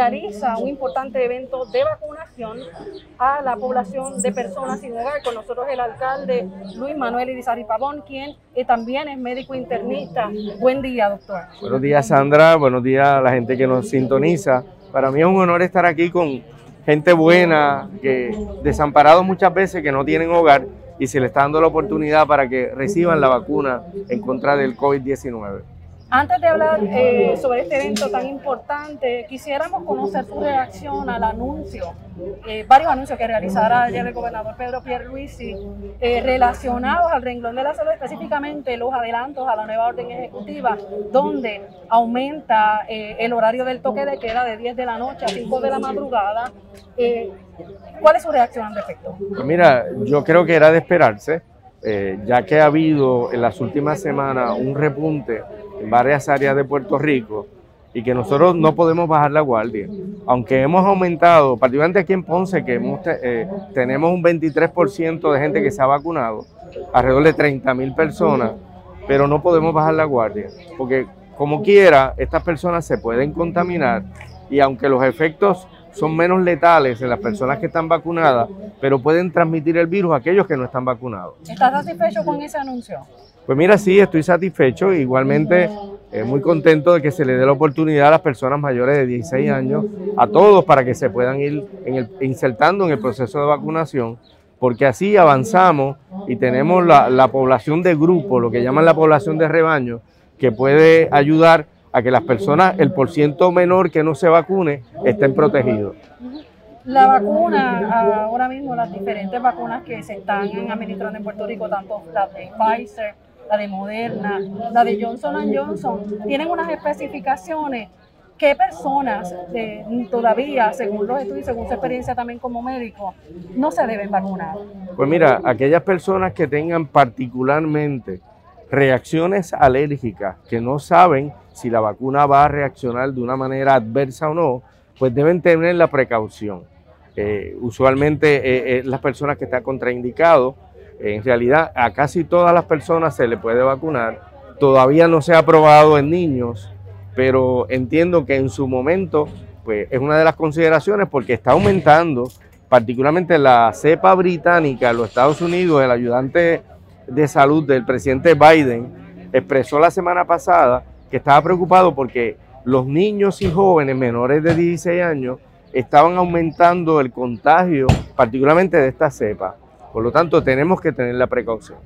Realiza un importante evento de vacunación a la población de personas sin hogar. Con nosotros el alcalde Luis Manuel Irizarry Pavón, quien eh, también es médico internista. Buen día, doctor. Buenos días, Sandra. Buenos días a la gente que nos sintoniza. Para mí es un honor estar aquí con gente buena, que desamparados muchas veces, que no tienen hogar y se les está dando la oportunidad para que reciban la vacuna en contra del COVID-19. Antes de hablar eh, sobre este evento tan importante, quisiéramos conocer su reacción al anuncio, eh, varios anuncios que realizará ayer el gobernador Pedro Pierluisi eh, relacionados al renglón de la salud, específicamente los adelantos a la nueva orden ejecutiva, donde aumenta el horario del toque de queda de 10 de la noche a 5 de la madrugada. ¿Cuál es su reacción al respecto? Pues mira, yo creo que era de esperarse, ya que ha habido en las últimas semanas un repunte en varias áreas de Puerto Rico y que nosotros no podemos bajar la guardia. Aunque hemos aumentado, particularmente aquí en Ponce, que eh, tenemos un 23% de gente que se ha vacunado, alrededor de 30 mil personas, pero no podemos bajar la guardia, porque como quiera, estas personas se pueden contaminar y aunque los efectos son menos letales en las personas que están vacunadas, pero pueden transmitir el virus a aquellos que no están vacunados. ¿Estás satisfecho con ese anuncio? Pues mira, sí, estoy satisfecho. Igualmente, eh, muy contento de que se le dé la oportunidad a las personas mayores de 16 años, a todos, para que se puedan ir insertando en el proceso de vacunación, porque así avanzamos y tenemos la, la población de grupo, lo que llaman la población de rebaño, que puede ayudar a que las personas, el porciento menor que no se vacune, estén protegidos. La vacuna, ahora mismo las diferentes vacunas que se están administrando en Puerto Rico, tanto las de Pfizer, la de Moderna, la de Johnson Johnson, tienen unas especificaciones. ¿Qué personas todavía, según los estudios, según su experiencia también como médico, no se deben vacunar? Pues mira, aquellas personas que tengan particularmente reacciones alérgicas, que no saben si la vacuna va a reaccionar de una manera adversa o no, pues deben tener la precaución. Eh, usualmente eh, eh, las personas que están contraindicados en realidad, a casi todas las personas se le puede vacunar. Todavía no se ha aprobado en niños, pero entiendo que en su momento pues, es una de las consideraciones porque está aumentando, particularmente la cepa británica en los Estados Unidos. El ayudante de salud del presidente Biden expresó la semana pasada que estaba preocupado porque los niños y jóvenes menores de 16 años estaban aumentando el contagio, particularmente de esta cepa. Por lo tanto, tenemos que tener la precaución.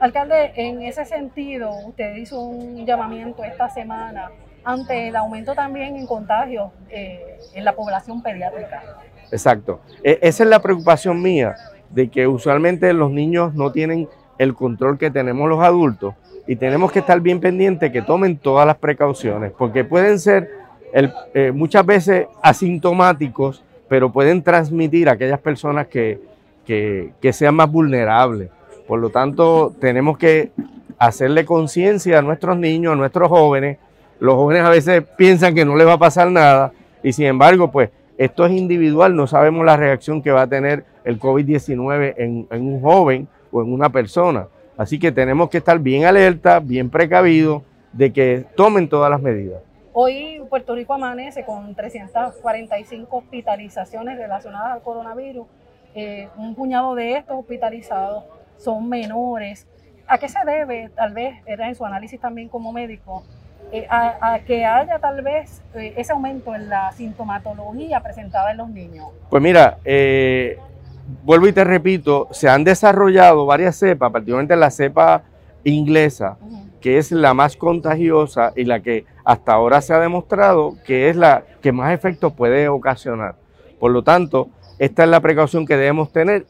Alcalde, en ese sentido, usted hizo un llamamiento esta semana ante el aumento también en contagios eh, en la población pediátrica. Exacto. E, esa es la preocupación mía, de que usualmente los niños no tienen el control que tenemos los adultos y tenemos que estar bien pendientes que tomen todas las precauciones, porque pueden ser eh, muchas veces asintomáticos, pero pueden transmitir a aquellas personas que, que, sean más vulnerables. Por lo tanto, tenemos que hacerle conciencia a nuestros niños, a nuestros jóvenes. Los jóvenes a veces piensan que no les va a pasar nada y sin embargo, pues esto es individual, no sabemos la reacción que va a tener el COVID-19 en, en, un joven o en una persona. Así que tenemos que estar bien alerta, bien precavidos de que tomen todas las medidas. Hoy Puerto Rico amanece con 345 hospitalizaciones relacionadas al coronavirus eh, un puñado de estos hospitalizados son menores. ¿A qué se debe, tal vez, era en su análisis también como médico, eh, a, que haya tal vez eh, ese aumento en la sintomatología presentada en los niños? Pues mira, vuelvo y te repito, se han desarrollado varias cepas, particularmente la cepa inglesa, que es la más contagiosa y la que hasta ahora se ha demostrado que es la que más efectos puede ocasionar. Por lo tanto, esta es la precaución que debemos tener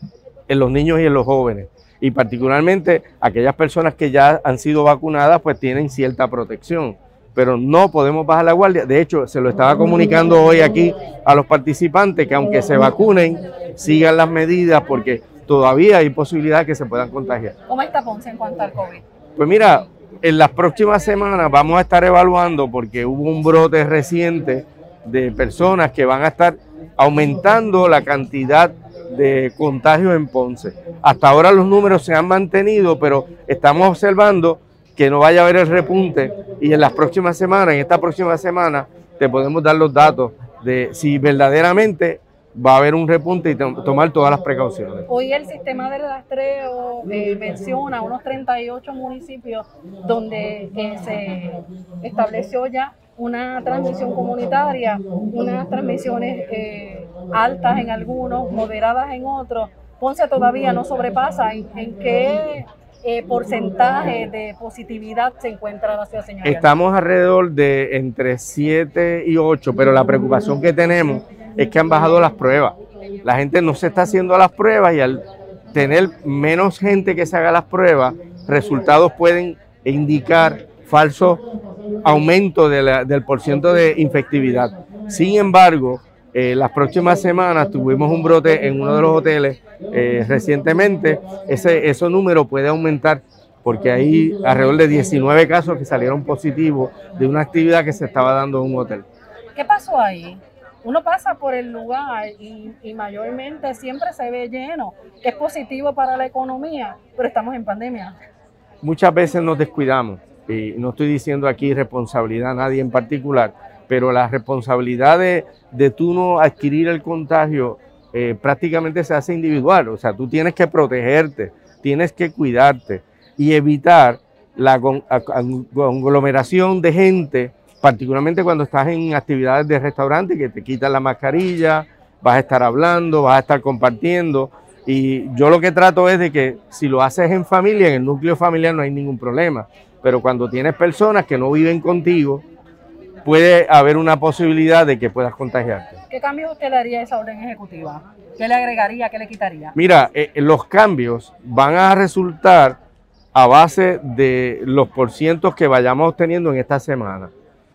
en los niños y en los jóvenes. Y particularmente aquellas personas que ya han sido vacunadas, pues tienen cierta protección. Pero no podemos bajar la guardia. De hecho, se lo estaba comunicando hoy aquí a los participantes que aunque se vacunen, sigan las medidas porque todavía hay posibilidad de que se puedan contagiar. ¿Cómo está Ponce en cuanto al COVID? Pues mira, en las próximas semanas vamos a estar evaluando porque hubo un brote reciente de personas que van a estar aumentando la cantidad de contagios en Ponce. Hasta ahora los números se han mantenido, pero estamos observando que no vaya a haber el repunte y en las próximas semanas, en esta próxima semana, te podemos dar los datos de si verdaderamente va a haber un repunte y tomar todas las precauciones. Hoy el sistema de rastreo eh, menciona unos 38 municipios donde eh, se estableció ya una transmisión comunitaria, unas transmisiones eh, altas en algunos, moderadas en otros. Ponce todavía no sobrepasa. ¿En, qué porcentaje de positividad se encuentra la ciudad, señora? Estamos alrededor de entre 7 y 8, pero la preocupación que tenemos es que han bajado las pruebas. La gente no se está haciendo las pruebas y al tener menos gente que se haga las pruebas, resultados pueden indicar falso aumento del porciento de infectividad. Sin embargo, eh, las próximas semanas tuvimos un brote en uno de los hoteles eh, recientemente. Ese, ese número puede aumentar porque hay alrededor de 19 casos que salieron positivos de una actividad que se estaba dando en un hotel. ¿Qué pasó ahí? uno pasa por el lugar y, mayormente siempre se ve lleno, que es positivo para la economía, pero estamos en pandemia. Muchas veces nos descuidamos, y no estoy diciendo aquí responsabilidad a nadie en particular, pero la responsabilidad de, de tú no adquirir el contagio eh, prácticamente se hace individual, o sea, tú tienes que protegerte, tienes que cuidarte y evitar la conglomeración de gente particularmente cuando estás en actividades de restaurante que te quitan la mascarilla, vas a estar hablando, vas a estar compartiendo. Y yo lo que trato es de que si lo haces en familia, en el núcleo familiar no hay ningún problema. Pero cuando tienes personas que no viven contigo, puede haber una posibilidad de que puedas contagiarte. ¿Qué cambios usted le haría a esa orden ejecutiva? ¿Qué le agregaría? ¿Qué le quitaría? Mira, eh, los cambios van a resultar a base de los porcientos que vayamos obteniendo en esta semana.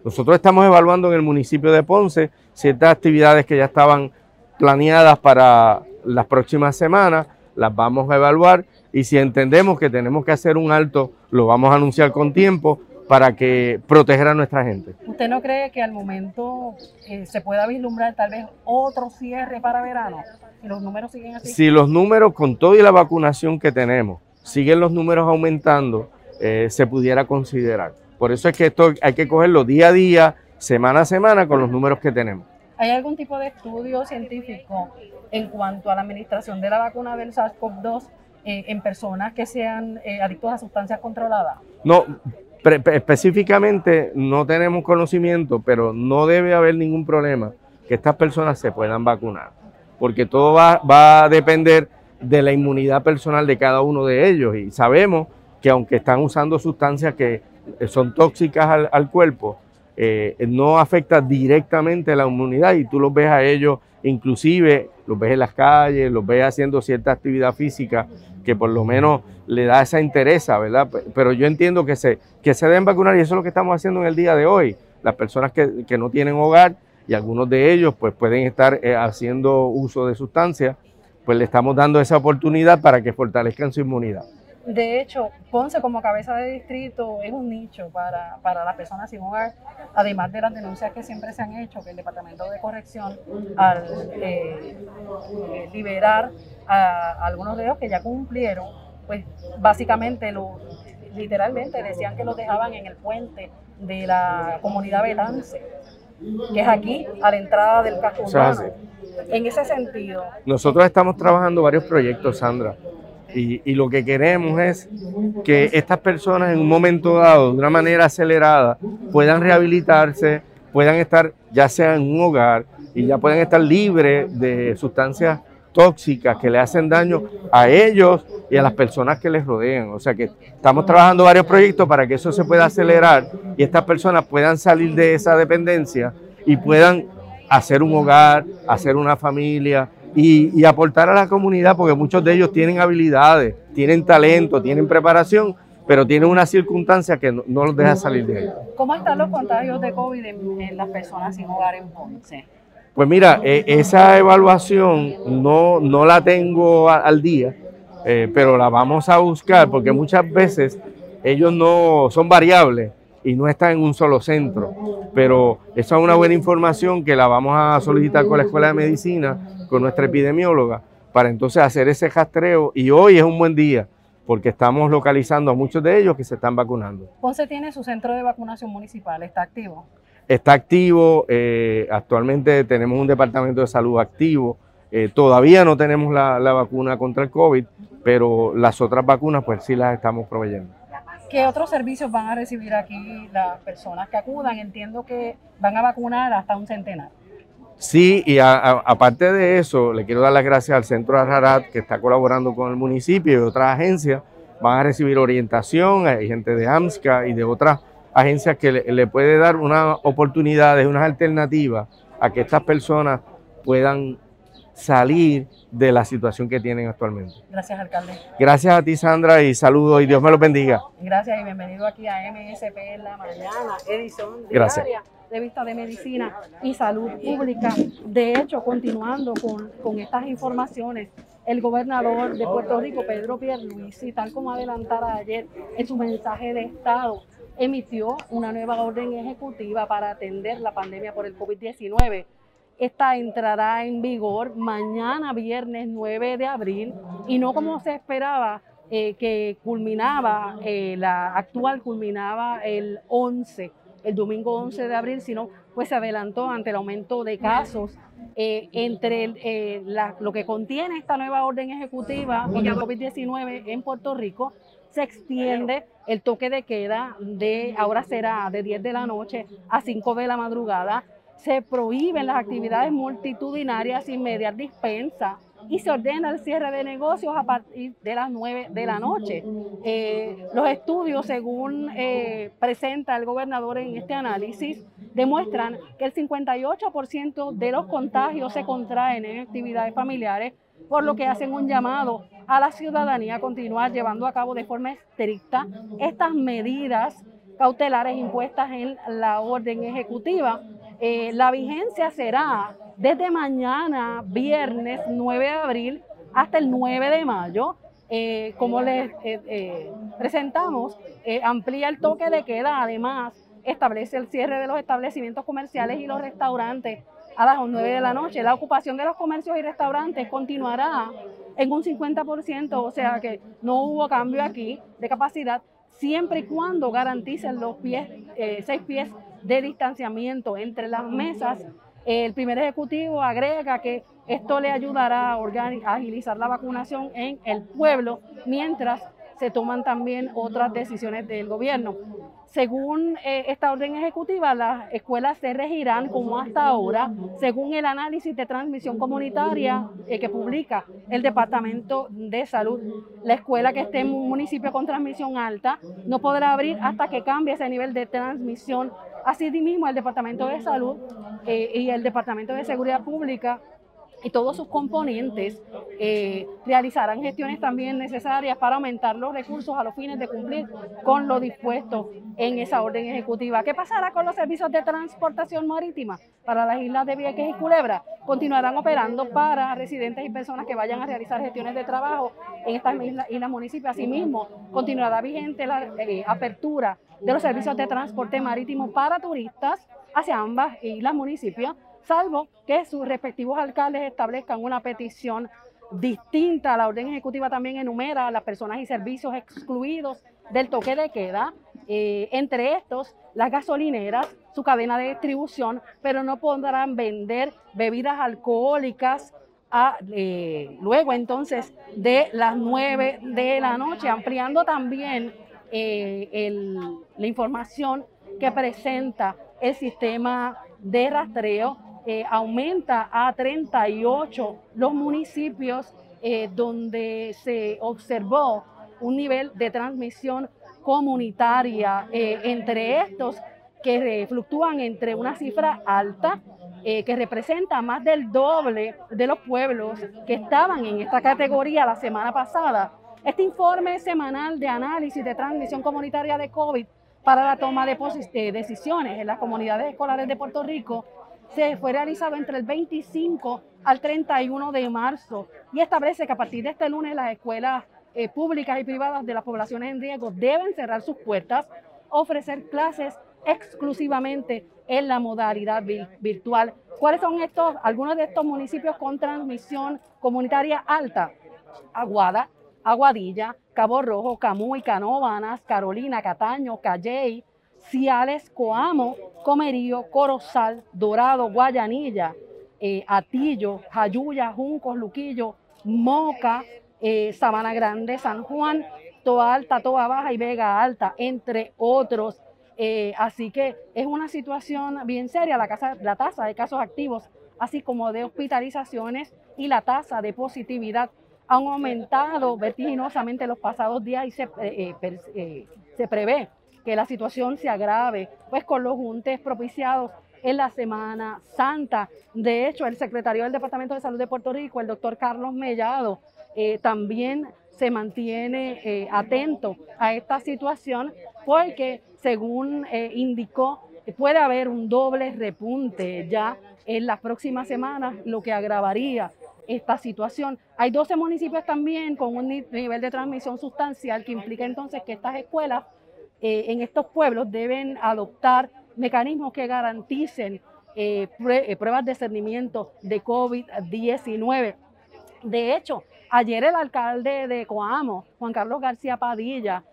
Nosotros estamos evaluando en el municipio de Ponce ciertas actividades que ya estaban planeadas para las próximas semanas, las vamos a evaluar y si entendemos que tenemos que hacer un alto, lo vamos a anunciar con tiempo para que proteger a nuestra gente. ¿Usted no cree que al momento eh, se pueda vislumbrar tal vez otro cierre para verano? Si los números siguen así. Si los números, con todo y la vacunación que tenemos, siguen los números aumentando, eh, se pudiera considerar. Por eso es que esto hay que cogerlo día a día, semana a semana, con los números que tenemos. ¿Hay algún tipo de estudio científico en cuanto a la administración de la vacuna del SARS-CoV-2 en personas que sean eh, adictos a sustancias controladas? No, específicamente no tenemos conocimiento, pero no debe haber ningún problema que estas personas se puedan vacunar, porque todo va, va a depender de la inmunidad personal de cada uno de ellos y sabemos que aunque están usando sustancias que son tóxicas al, cuerpo, eh, no afecta directamente a la inmunidad y tú los ves a ellos, inclusive los ves en las calles, los ves haciendo cierta actividad física que por lo menos le da esa interés, ¿verdad? Pero yo entiendo que se, que se deben vacunar y eso es lo que estamos haciendo en el día de hoy. Las personas que, que no tienen hogar y algunos de ellos pues pueden estar eh, haciendo uso de sustancias, pues le estamos dando esa oportunidad para que fortalezcan su inmunidad. De hecho, Ponce como cabeza de distrito es un nicho para, para las personas sin hogar, además de las denuncias que siempre se han hecho, que el Departamento de Corrección al eh, eh, liberar a, algunos de ellos que ya cumplieron, pues básicamente lo, literalmente decían que los dejaban en el puente de la comunidad Belance, que es aquí, a la entrada del casco urbano. En ese sentido. Nosotros estamos trabajando varios proyectos, Sandra. Y, lo que queremos es que estas personas en un momento dado, de una manera acelerada, puedan rehabilitarse, puedan estar ya sea en un hogar y ya puedan estar libres de sustancias tóxicas que le hacen daño a ellos y a las personas que les rodean. O sea que estamos trabajando varios proyectos para que eso se pueda acelerar y estas personas puedan salir de esa dependencia y puedan hacer un hogar, hacer una familia y, aportar a la comunidad, porque muchos de ellos tienen habilidades, tienen talento, tienen preparación, pero tienen una circunstancia que no, los deja salir de ahí. ¿Cómo están los contagios de COVID en, las personas sin hogar en Ponce? Pues mira, e, esa evaluación no, no la tengo al día, eh, pero la vamos a buscar porque muchas veces ellos no son variables y no están en un solo centro. Pero esa es una buena información que la vamos a solicitar con la Escuela de Medicina, con nuestra epidemióloga, para entonces hacer ese rastreo. Y hoy es un buen día porque estamos localizando a muchos de ellos que se están vacunando. Ponce tiene su centro de vacunación municipal, ¿está activo? Está activo, eh, actualmente tenemos un departamento de salud activo, eh, todavía no tenemos la, la vacuna contra el COVID, pero las otras vacunas pues sí las estamos proveyendo. ¿Qué otros servicios van a recibir aquí las personas que acudan? Entiendo que van a vacunar hasta un centenar. Sí, y aparte de eso, le quiero dar las gracias al Centro Ararat que está colaborando con el municipio y otras agencias. Van a recibir orientación, hay gente de AMSCA y de otras agencias que le, le puede dar unas oportunidades, unas alternativas a que estas personas puedan salir de la situación que tienen actualmente. Gracias, alcalde. Gracias a ti, Sandra, y saludos y Dios me los bendiga. Gracias y bienvenido aquí a MSP en la mañana, edición diaria de Vista de Medicina y Salud Pública. De hecho, continuando con, con estas informaciones, el gobernador de Puerto Rico, Pedro Pierluisi, tal como adelantara ayer en su mensaje de Estado, emitió una nueva orden ejecutiva para atender la pandemia por el COVID-19 esta entrará en vigor mañana, viernes 9 de abril, y no como se esperaba, eh, que culminaba, eh, la actual culminaba el 11, el domingo 11 de abril, sino pues se adelantó ante el aumento de casos. Eh, entre lo que contiene esta nueva orden ejecutiva contra el COVID-19 en Puerto Rico, se extiende el toque de queda de, ahora será de 10 de la noche a 5 de la madrugada, se prohíben las actividades multitudinarias sin mediar dispensa y se ordena el cierre de negocios a partir de las 9 de la noche. Eh, los estudios, según eh, presenta el gobernador en este análisis, demuestran que el 58% de los contagios se contraen en actividades familiares, por lo que hacen un llamado a la ciudadanía a continuar llevando a cabo de forma estricta estas medidas cautelares impuestas en la orden ejecutiva eh, la vigencia será desde mañana, viernes 9 de abril, hasta el 9 de mayo. Eh, como les eh, presentamos, amplía el toque de queda, además establece el cierre de los establecimientos comerciales y los restaurantes a las 9 de la noche. La ocupación de los comercios y restaurantes continuará en un 50%, o sea que no hubo cambio aquí de capacidad, siempre y cuando garanticen los pies, seis pies de distanciamiento entre las mesas. El primer ejecutivo agrega que esto le ayudará a agilizar la vacunación en el pueblo mientras se toman también otras decisiones del gobierno. Según eh, esta orden ejecutiva, las escuelas se regirán como hasta ahora, según el análisis de transmisión comunitaria eh, que publica el Departamento de Salud. La escuela que esté en un municipio con transmisión alta no podrá abrir hasta que cambie ese nivel de transmisión. Así mismo, el Departamento de Salud eh, y el Departamento de Seguridad Pública y todos sus componentes eh, realizarán gestiones también necesarias para aumentar los recursos a los fines de cumplir con lo dispuesto en esa orden ejecutiva. ¿Qué pasará con los servicios de transportación marítima para las islas de Vieques y Culebra? Continuarán operando para residentes y personas que vayan a realizar gestiones de trabajo en estas islas, islas municipios. Asimismo, continuará vigente la eh, apertura de los servicios de transporte marítimo para turistas hacia ambas islas municipios salvo que sus respectivos alcaldes establezcan una petición distinta. La orden ejecutiva también enumera a las personas y servicios excluidos del toque de queda, eh, entre estos las gasolineras, su cadena de distribución, pero no podrán vender bebidas alcohólicas eh, luego entonces de las 9 de la noche, ampliando también eh, la información que presenta el sistema de rastreo eh, aumenta a 38 los municipios eh, donde se observó un nivel de transmisión comunitaria, eh, entre estos que fluctúan entre una cifra alta que representa más del doble de los pueblos que estaban en esta categoría la semana pasada. Este informe semanal de análisis de transmisión comunitaria de COVID para la toma de decisiones en las comunidades escolares de Puerto Rico se fue realizado entre el 25 al 31 de marzo y establece que a partir de este lunes las escuelas eh, públicas y privadas de las poblaciones en riesgo deben cerrar sus puertas, ofrecer clases exclusivamente en la modalidad virtual. ¿Cuáles son estos, algunos de estos municipios con transmisión comunitaria alta? Aguada, Aguadilla, Cabo Rojo, Camuy, Canóvanas, Carolina, Cataño, Calley, Ciales, Coamo, Comerío, Corozal, Dorado, Guayanilla, eh, Atillo, Jayuya, Juncos, Luquillo, Moca, eh, Sabana Grande, San Juan, Toa Alta, Toa Baja y Vega Alta, entre otros. Eh, así que es una situación bien seria. La, casa, la tasa de casos activos, así como de hospitalizaciones y la tasa de positividad han aumentado vertiginosamente los pasados días y se, se prevé que la situación se agrave, pues con los juntes propiciados en la Semana Santa. De hecho, el secretario del Departamento de Salud de Puerto Rico, el doctor Carlos Mellado, eh, también se mantiene eh, atento a esta situación porque, según eh, indicó, puede haber un doble repunte ya en las próximas semanas, lo que agravaría esta situación. Hay 12 municipios también con un nivel de transmisión sustancial que implica entonces que estas escuelas eh, en estos pueblos deben adoptar mecanismos que garanticen eh, eh, pruebas de cernimiento de COVID-19. De hecho, ayer el alcalde de Coamo, Juan Carlos García Padilla,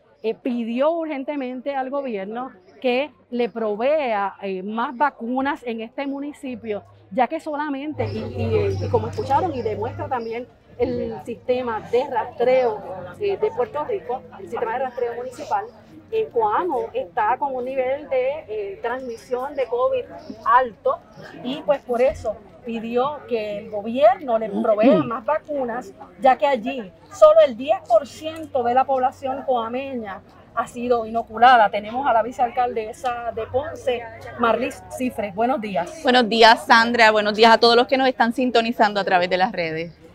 pidió urgentemente al gobierno que le provea más vacunas en este municipio, ya que solamente, y, como escucharon y demuestra también el sistema de rastreo de Puerto Rico, el sistema de rastreo municipal, eh, Coamo está con un nivel de eh, transmisión de COVID alto y pues por eso pidió que el gobierno le provea más vacunas, ya que allí solo el 10% de la población coameña ha sido inoculada. Tenemos a la vicealcaldesa de Ponce, Marlis Cifres. Buenos días. Buenos días, Sandra. Buenos días a todos los que nos están sintonizando a través de las redes.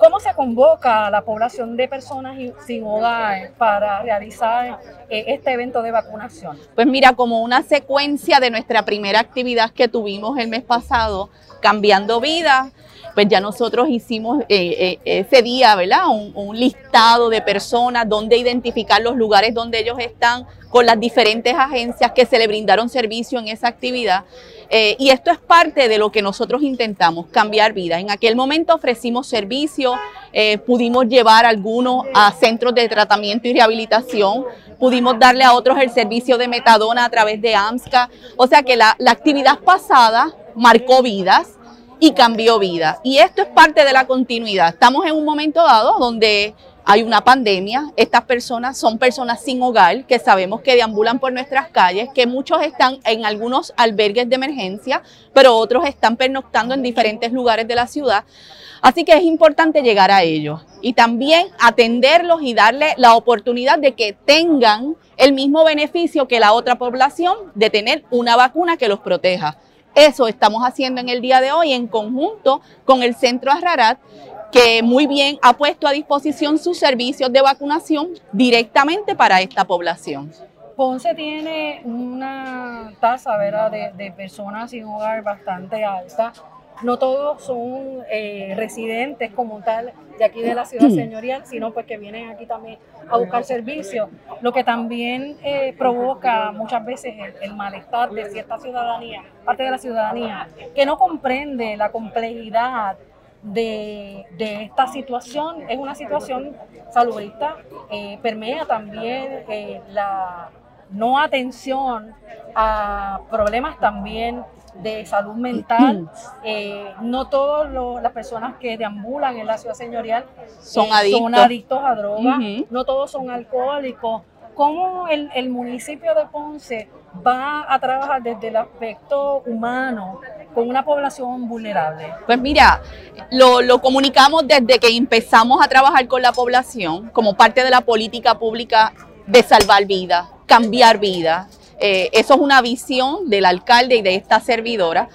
¿Cómo se convoca a la población de personas sin hogar para realizar eh, este evento de vacunación? Pues mira, como una secuencia de nuestra primera actividad que tuvimos el mes pasado, Cambiando Vidas, pues ya nosotros hicimos eh, eh, ese día, ¿verdad? Un, listado de personas, donde identificar los lugares donde ellos están, con las diferentes agencias que se le brindaron servicio en esa actividad. Eh, y esto es parte de lo que nosotros intentamos, cambiar vida. En aquel momento ofrecimos servicio, pudimos llevar algunos a centros de tratamiento y rehabilitación, pudimos darle a otros el servicio de metadona a través de AMSCA. O sea que la, la actividad pasada marcó vidas y cambió vida. Y esto es parte de la continuidad. Estamos en un momento dado donde hay una pandemia, estas personas son personas sin hogar que sabemos que deambulan por nuestras calles, que muchos están en algunos albergues de emergencia, pero otros están pernoctando en diferentes lugares de la ciudad. Así que es importante llegar a ellos y también atenderlos y darle la oportunidad de que tengan el mismo beneficio que la otra población de tener una vacuna que los proteja. Eso estamos haciendo en el día de hoy en conjunto con el Centro Ararat, que muy bien ha puesto a disposición sus servicios de vacunación directamente para esta población. Ponce tiene una tasa De, de personas sin hogar bastante alta. No todos son eh, residentes como tal de aquí de la ciudad señorial, sino pues que vienen aquí también a buscar servicios, lo que también eh, provoca muchas veces el, malestar de cierta ciudadanía, parte de la ciudadanía, que no comprende la complejidad de, esta situación. Es una situación salubrista, eh, permea también la no atención a problemas también de salud mental. Eh, no todas las personas que deambulan en la ciudad señorial son, eh, adictos. a drogas, no todos son alcohólicos. ¿Cómo el, municipio de Ponce va a trabajar desde el aspecto humano con una población vulnerable? Pues mira, lo, comunicamos desde que empezamos a trabajar con la población como parte de la política pública de salvar vidas, cambiar vidas, eh, eso es una visión del alcalde y de esta servidora.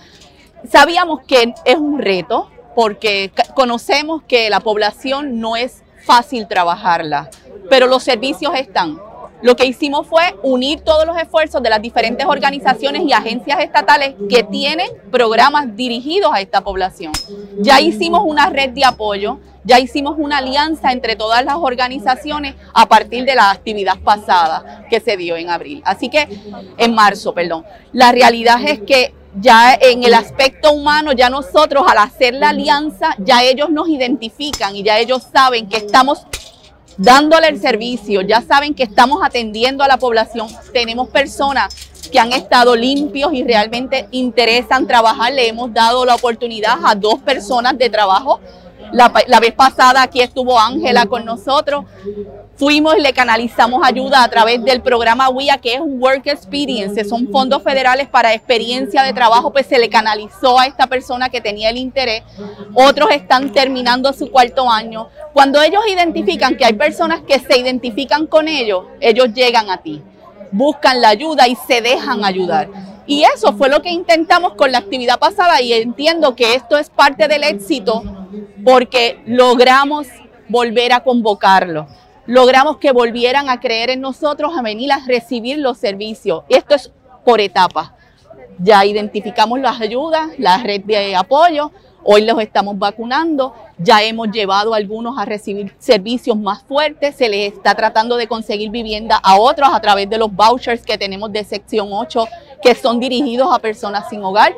sabíamos que es un reto porque conocemos que la población no es fácil trabajarla, pero los servicios están. Lo que hicimos fue unir todos los esfuerzos de las diferentes organizaciones y agencias estatales que tienen programas dirigidos a esta población. Ya hicimos una red de apoyo, ya hicimos una alianza entre todas las organizaciones a partir de la actividad pasada que se dio en abril. Así que, en marzo, perdón. La realidad es que ya en el aspecto humano, ya nosotros al hacer la alianza, ya ellos nos identifican y ya ellos saben que estamos dándole el servicio, ya saben que estamos atendiendo a la población, tenemos personas que han estado limpios y realmente interesan trabajar, le hemos dado la oportunidad a dos personas de trabajo. La, vez pasada aquí estuvo Ángela con nosotros, Fuimos y le canalizamos ayuda a través del programa WIA, que es Work Experience, son fondos federales para experiencia de trabajo, pues se le canalizó a esta persona que tenía el interés. Otros están terminando su cuarto año. Cuando ellos identifican que hay personas que se identifican con ellos, ellos llegan a ti, buscan la ayuda y se dejan ayudar. Y eso fue lo que intentamos con la actividad pasada y entiendo que esto es parte del éxito porque logramos volver a convocarlo logramos que volvieran a creer en nosotros, a venir a recibir los servicios. Esto es por etapas. Ya identificamos las ayudas, la red de apoyo, hoy los estamos vacunando, ya hemos llevado a algunos a recibir servicios más fuertes, se les está tratando de conseguir vivienda a otros a través de los vouchers que tenemos de sección 8 que son dirigidos a personas sin hogar.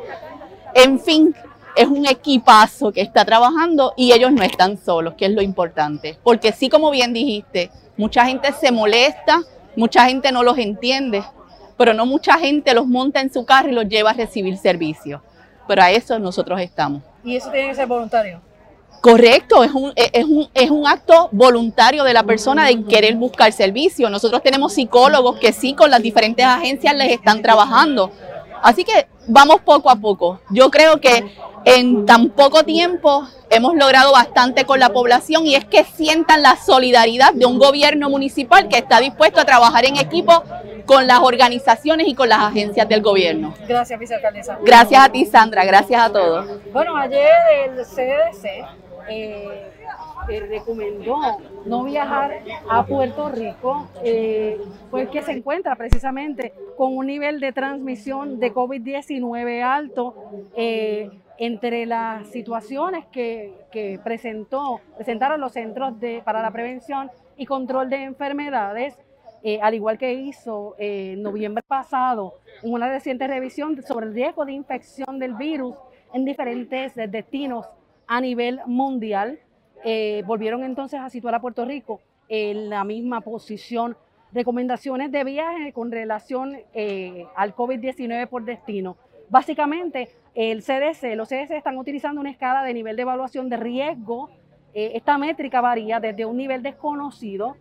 En fin, es un equipazo que está trabajando y ellos no están solos, que es lo importante. Porque sí, como bien dijiste, mucha gente se molesta, mucha gente no los entiende, pero no mucha gente los monta en su carro y los lleva a recibir servicio. Pero a eso nosotros estamos. ¿Y eso tiene que ser voluntario? Correcto, es un, es, un, es un acto voluntario de la persona de querer buscar servicio. Nosotros tenemos psicólogos que sí con las diferentes agencias les están trabajando. Así que vamos poco a poco. Yo creo que en tan poco tiempo hemos logrado bastante con la población y es que sientan la solidaridad de un gobierno municipal que está dispuesto a trabajar en equipo con las organizaciones y con las agencias del gobierno. Gracias, vicealcaldesa. Gracias a ti, Sandra. Gracias a todos. Bueno, ayer el CDC eh, eh, recomendó no viajar a Puerto Rico, eh, pues que se encuentra precisamente con un nivel de transmisión de COVID-19 alto. Eh, entre las situaciones que, presentó, presentaron los centros de, para la prevención y control de enfermedades, eh, al igual que hizo en noviembre pasado en una reciente revisión sobre el riesgo de infección del virus en diferentes destinos a nivel mundial, eh, volvieron entonces a situar a Puerto Rico en la misma posición. Recomendaciones de viaje con relación eh, al COVID-19 por destino. Básicamente, el CDC, los CDC están utilizando una escala de nivel de evaluación de riesgo. Eh, esta métrica varía desde un nivel desconocido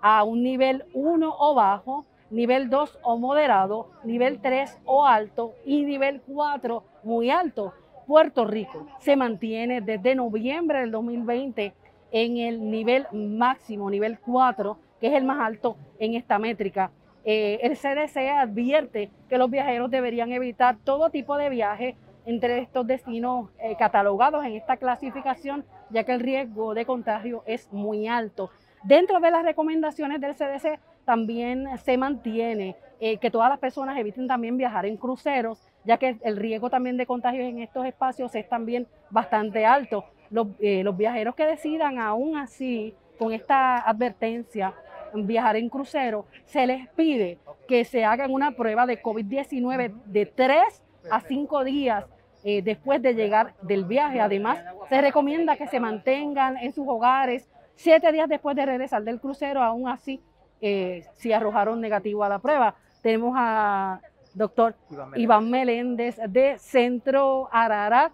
a un nivel 1 o bajo, nivel 2 o moderado, nivel 3 o alto y nivel 4 muy alto. Puerto Rico se mantiene desde noviembre del 2020 en el nivel máximo, nivel 4, que es el más alto en esta métrica. Eh, el CDC advierte que los viajeros deberían evitar todo tipo de viaje entre estos destinos eh, catalogados en esta clasificación, ya que el riesgo de contagio es muy alto. Dentro de las recomendaciones del CDC también se mantiene eh, que todas las personas eviten también viajar en cruceros, ya que el riesgo también de contagio en estos espacios es también bastante alto. Los viajeros que decidan aún así con esta advertencia viajar en crucero, se les pide que se hagan una prueba de COVID-19 de 3 a 5 días eh, después de llegar del viaje. Además, se recomienda que se mantengan en sus hogares 7 días después de regresar del crucero, aún así, eh, si arrojaron negativo a la prueba. Tenemos a doctor Iván Meléndez de Centro Ararat,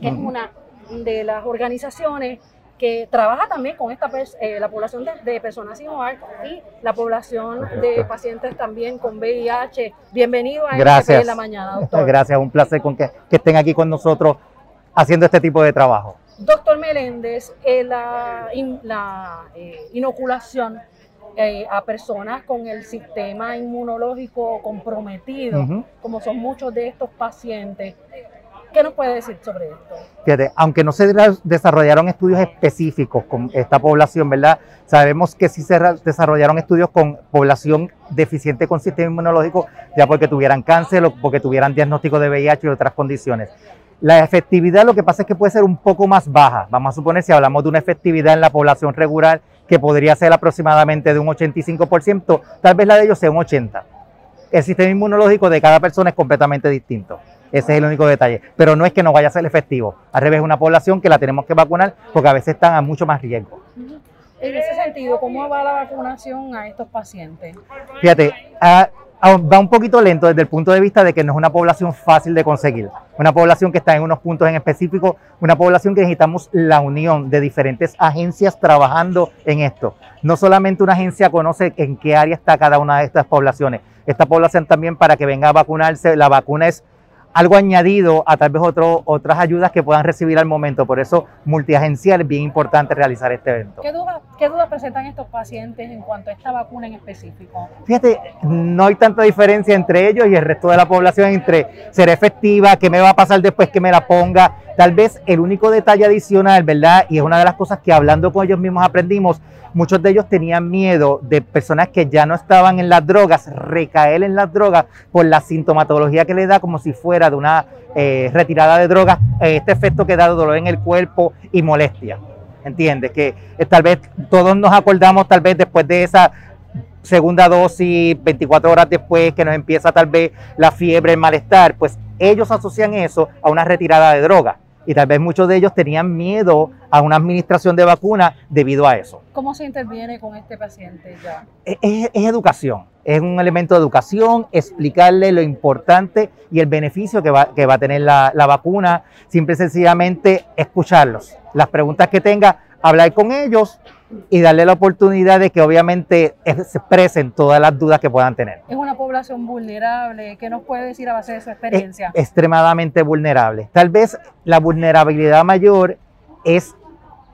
que es una de las organizaciones que trabaja también con esta eh, la población de, personas sin hogar y la población de pacientes también con VIH. Bienvenido a Gracias. en la mañana, doctor. Gracias, un placer con que, estén aquí con nosotros haciendo este tipo de trabajo. Doctor Meléndez, eh, la, eh, inoculación a personas con el sistema inmunológico comprometido, como son muchos de estos pacientes, ¿Qué nos puede decir sobre esto? Fíjate, aunque no se desarrollaron estudios específicos con esta población, ¿verdad? Sabemos que sí se desarrollaron estudios con población deficiente con sistema inmunológico, ya porque tuvieran cáncer o porque tuvieran diagnóstico de VIH y otras condiciones. La efectividad lo que pasa es que puede ser un poco más baja. Vamos a suponer si hablamos de una efectividad en la población regular que podría ser aproximadamente de un 85%, tal vez la de ellos sea un 80%. El sistema inmunológico de cada persona es completamente distinto. Ese es el único detalle. Pero no es que no vaya a ser efectivo. Al revés, es una población que la tenemos que vacunar porque a veces están a mucho más riesgo. En ese sentido, ¿cómo va la vacunación a estos pacientes? Fíjate, a, va un poquito lento desde el punto de vista de que no es una población fácil de conseguir. Una población que está en unos puntos en específico, una población que necesitamos la unión de diferentes agencias trabajando en esto. No solamente una agencia conoce en qué área está cada una de estas poblaciones. Esta población también para que venga a vacunarse, la vacuna es algo añadido a tal vez otro, otras ayudas que puedan recibir al momento. Por eso, multiagencial es bien importante realizar este evento. ¿Qué dudas, ¿Qué dudas presentan estos pacientes en cuanto a esta vacuna en específico? Fíjate, no hay tanta diferencia entre ellos y el resto de la población entre ser efectiva, qué me va a pasar después que me la ponga. Tal vez el único detalle adicional, ¿verdad? Y es una de las cosas que hablando con ellos mismos aprendimos, muchos de ellos tenían miedo de personas que ya no estaban en las drogas, recaer en las drogas por la sintomatología que le da como si fuera de una eh, retirada de drogas, eh, este efecto que da dolor en el cuerpo y molestia. ¿Entiendes? Que eh, tal vez todos nos acordamos, tal vez después de esa segunda dosis, 24 horas después que nos empieza tal vez la fiebre, el malestar, pues ellos asocian eso a una retirada de drogas y tal vez muchos de ellos tenían miedo a una administración de vacuna debido a eso. ¿Cómo se interviene con este paciente ya? Es, educación, es un elemento de educación, explicarle lo importante y el beneficio que va, que va a tener la, la vacuna, simple y sencillamente escucharlos. Las preguntas que tenga, hablar con ellos y darle la oportunidad de que obviamente se expresen todas las dudas que puedan tener. Es una población vulnerable, ¿qué nos puede decir a base de su experiencia? extremadamente vulnerable. Tal vez la vulnerabilidad mayor es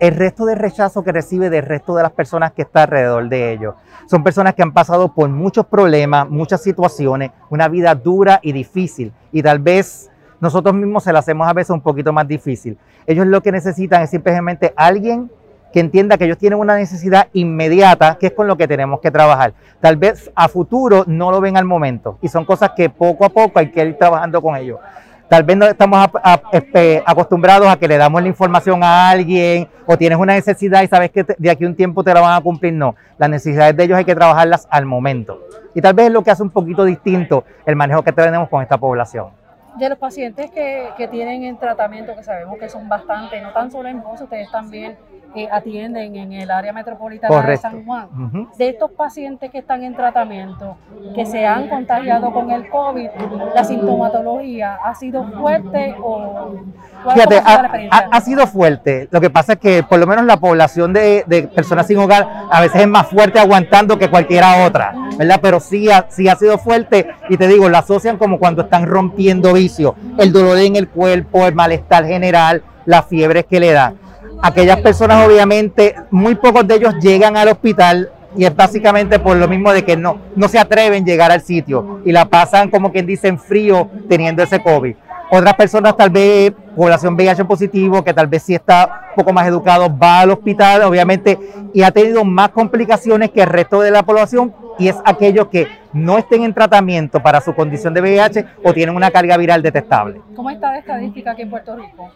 el resto de rechazo que recibe del resto de las personas que está alrededor de ellos. Son personas que han pasado por muchos problemas, muchas situaciones, una vida dura y difícil y tal vez nosotros mismos se la hacemos a veces un poquito más difícil. Ellos lo que necesitan es simplemente alguien que entienda que ellos tienen una necesidad inmediata, que es con lo que tenemos que trabajar. Tal vez a futuro no lo ven al momento y son cosas que poco a poco hay que ir trabajando con ellos. Tal vez no estamos este, acostumbrados a que le damos la información a alguien o tienes una necesidad y sabes que de aquí a un tiempo te la van a cumplir. No, las necesidades de ellos hay que trabajarlas al momento. Y tal vez es lo que hace un poquito distinto el manejo que tenemos con esta población de los pacientes que, que, tienen en tratamiento, que sabemos que son bastantes, no tan solo en voz, ustedes también eh, atienden en el área metropolitana de San Juan. De estos pacientes que están en tratamiento, que se han contagiado con el COVID, la sintomatología ha sido fuerte o... Fíjate, ha, ha, sido fuerte. Lo que pasa es que por lo menos la población de, de, personas sin hogar a veces es más fuerte aguantando que cualquiera otra, ¿verdad? Pero sí ha, sí ha sido fuerte y te digo, la asocian como cuando están rompiendo el dolor en el cuerpo, el malestar general, las fiebres que le dan aquellas personas obviamente, muy pocos de ellos llegan al hospital y es básicamente por lo mismo de que no, no se atreven a llegar al sitio y la pasan como quien dice en frío teniendo ese COVID. Otras personas, tal vez población VIH positivo, que tal vez sí está un poco más educado, va al hospital, obviamente, y ha tenido más complicaciones que el resto de la población, y es aquellos que no estén en tratamiento para su condición de VIH o tienen una carga viral detectable. ¿Cómo está la estadística aquí en Puerto Rico?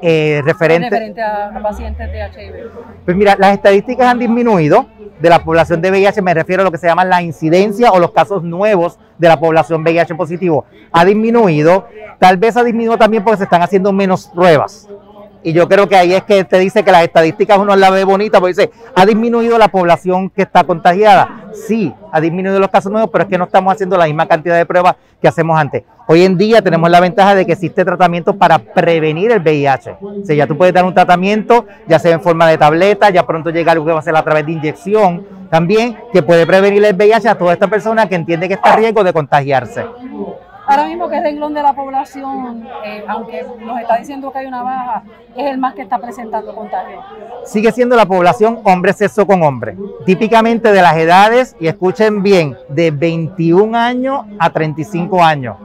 Eh, referente, a, a, pacientes de HIV. Pues mira, las estadísticas han disminuido de la población de VIH, me refiero a lo que se llama la incidencia o los casos nuevos de la población VIH positivo. Ha disminuido, tal vez ha disminuido también porque se están haciendo menos pruebas. Y yo creo que ahí es que te dice que las estadísticas uno la ve bonita, porque dice, ¿ha disminuido la población que está contagiada? Sí, ha disminuido los casos nuevos, pero es que no estamos haciendo la misma cantidad de pruebas que hacemos antes. Hoy en día tenemos la ventaja de que existe tratamiento para prevenir el VIH. O sea, ya tú puedes dar un tratamiento, ya sea en forma de tableta, ya pronto llega algo que va a ser a través de inyección, también que puede prevenir el VIH a toda esta persona que entiende que está a riesgo de contagiarse. Ahora mismo, ¿qué renglón de la población, eh, aunque nos está diciendo que hay una baja, es el más que está presentando contagio? Sigue siendo la población hombre sexo con hombre. Típicamente de las edades, y escuchen bien, de 21 años a 35 años.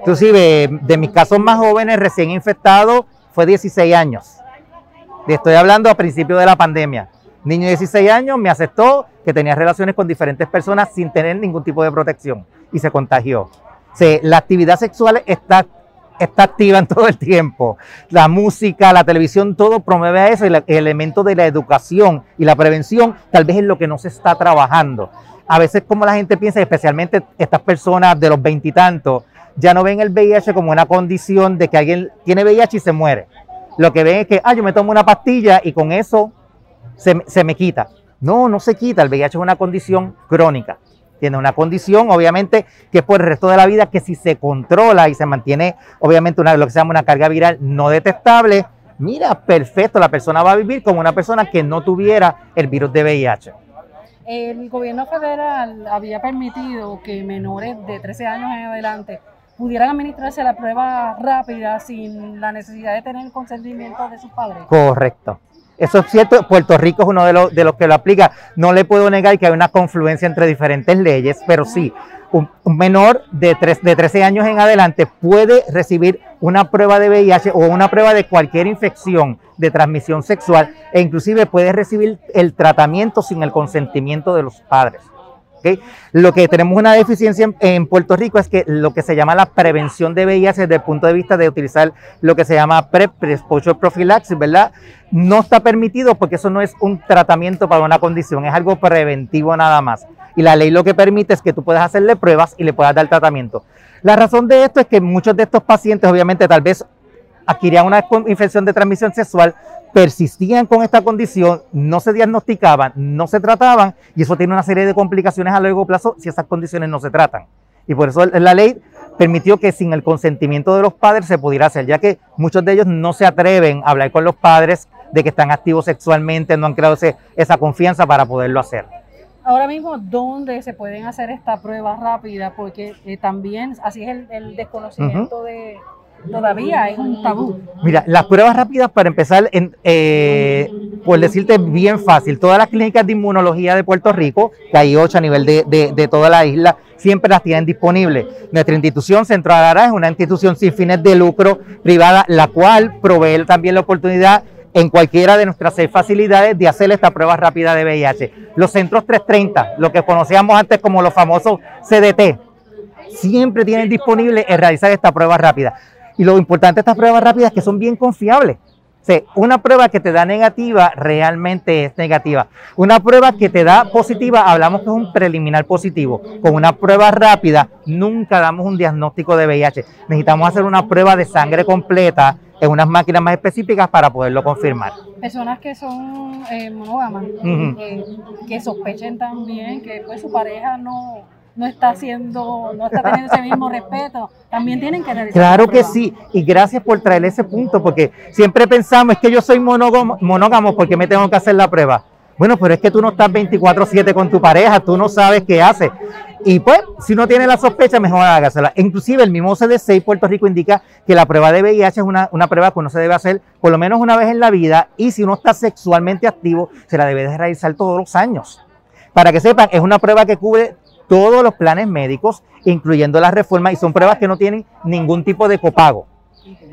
Inclusive, de mis casos más jóvenes, recién infectado, fue 16 años. Estoy hablando a principio de la pandemia. Niño de 16 años me aceptó que tenía relaciones con diferentes personas sin tener ningún tipo de protección y se contagió. La actividad sexual está, está activa en todo el tiempo. La música, la televisión, todo promueve eso el elemento de la educación y la prevención tal vez es lo que no se está trabajando. A veces como la gente piensa, especialmente estas personas de los veintitantos, ya no ven el VIH como una condición de que alguien tiene VIH y se muere. Lo que ven es que, ah, yo me tomo una pastilla y con eso se, me quita. No, no se quita. El VIH es una condición crónica. Tiene una condición, obviamente, que es por el resto de la vida, que si se controla y se mantiene, obviamente, una, lo que se llama una carga viral no detectable, mira, perfecto, la persona va a vivir como una persona que no tuviera el virus de VIH. El gobierno federal había permitido que menores de 13 años en adelante pudieran administrarse la prueba rápida sin la necesidad de tener el consentimiento de sus padres. Correcto. Eso es cierto, Puerto Rico es uno de los, de los que lo aplica. No le puedo negar que hay una confluencia entre diferentes leyes, pero sí, un, menor de, tres, de 13 años en adelante puede recibir una prueba de VIH o una prueba de cualquier infección de transmisión sexual e inclusive puede recibir el tratamiento sin el consentimiento de los padres. Lo que tenemos una deficiencia en, Puerto Rico es que lo que se llama la prevención de VIH desde el punto de vista de utilizar lo que se llama pre-exposure prophylaxis, ¿verdad? No está permitido porque eso no es un tratamiento para una condición, es algo preventivo nada más. Y la ley lo que permite es que tú puedas hacerle pruebas y le puedas dar tratamiento. La razón de esto es que muchos de estos pacientes, obviamente, tal vez adquirían una infección de transmisión sexual, persistían con esta condición, no se diagnosticaban, no se trataban y eso tiene una serie de complicaciones a largo plazo si esas condiciones no se tratan. Y por eso la ley permitió que sin el consentimiento de los padres se pudiera hacer, ya que muchos de ellos no se atreven a hablar con los padres de que están activos sexualmente, no han creado esa confianza para poderlo hacer. Ahora mismo, ¿dónde se pueden hacer esta prueba rápida? Porque eh, también así es el, desconocimiento de, todavía es un tabú. Mira, las pruebas rápidas para empezar, en, eh, por decirte bien fácil, todas las clínicas de inmunología de Puerto Rico, que hay ocho a nivel de, toda la isla, siempre las tienen disponibles. Nuestra institución, Centro Arara, es una institución sin fines de lucro privada, la cual provee también la oportunidad en cualquiera de nuestras seis facilidades de hacer esta prueba rápida de VIH. Los centros 330, lo que conocíamos antes como los famosos CDT, siempre tienen disponible el realizar esta prueba rápida. Y lo importante de estas pruebas rápidas es que son bien confiables. O una prueba que te da negativa realmente es negativa. Una prueba que te da positiva, hablamos que es un preliminar positivo. Con una prueba rápida nunca damos un diagnóstico de VIH. Necesitamos hacer una prueba de sangre completa en unas máquinas más específicas para poderlo confirmar. Personas que son eh, monógamas, eh, que sospechen también que pues, su pareja no, no está haciendo, no está teniendo ese mismo respeto, también tienen que realizar. Claro que sí, y gracias por traer ese punto, porque siempre pensamos, es que yo soy monógamo, monógamo porque me tengo que hacer la prueba. Bueno, pero es que tú no estás 24/7 con tu pareja, tú no sabes qué hace. Y pues, si uno tiene la sospecha, mejor hágasela. Inclusive el mismo CDC Puerto Rico indica que la prueba de VIH es una, una, prueba que uno se debe hacer por lo menos una vez en la vida y si uno está sexualmente activo, se la debe de realizar todos los años. Para que sepan, es una prueba que cubre todos los planes médicos, incluyendo las reformas, y son pruebas que no tienen ningún tipo de copago,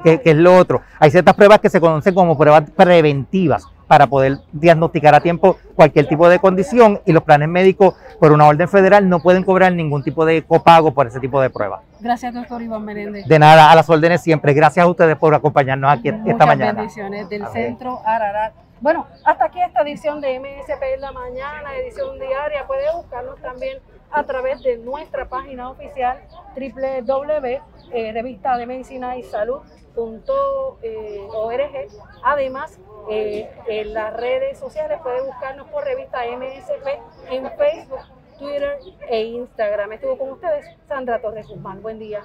que, es lo otro. Hay ciertas pruebas que se conocen como pruebas preventivas para poder diagnosticar a tiempo cualquier tipo de condición y los planes médicos por una orden federal no pueden cobrar ningún tipo de copago por ese tipo de pruebas. Gracias, doctor Iván Menéndez. De nada, a las órdenes siempre. Gracias a ustedes por acompañarnos aquí esta mañana. bendiciones del Centro Ararat. Bueno, hasta aquí esta edición de MSP en la mañana, edición diaria. Puede buscarnos también a través de nuestra página oficial www.revista de medicina y salud.org. Además, eh, en las redes sociales puede buscarnos por revista MSP en Facebook, Twitter e Instagram. Estuvo con ustedes Sandra Torres Guzmán. Buen día.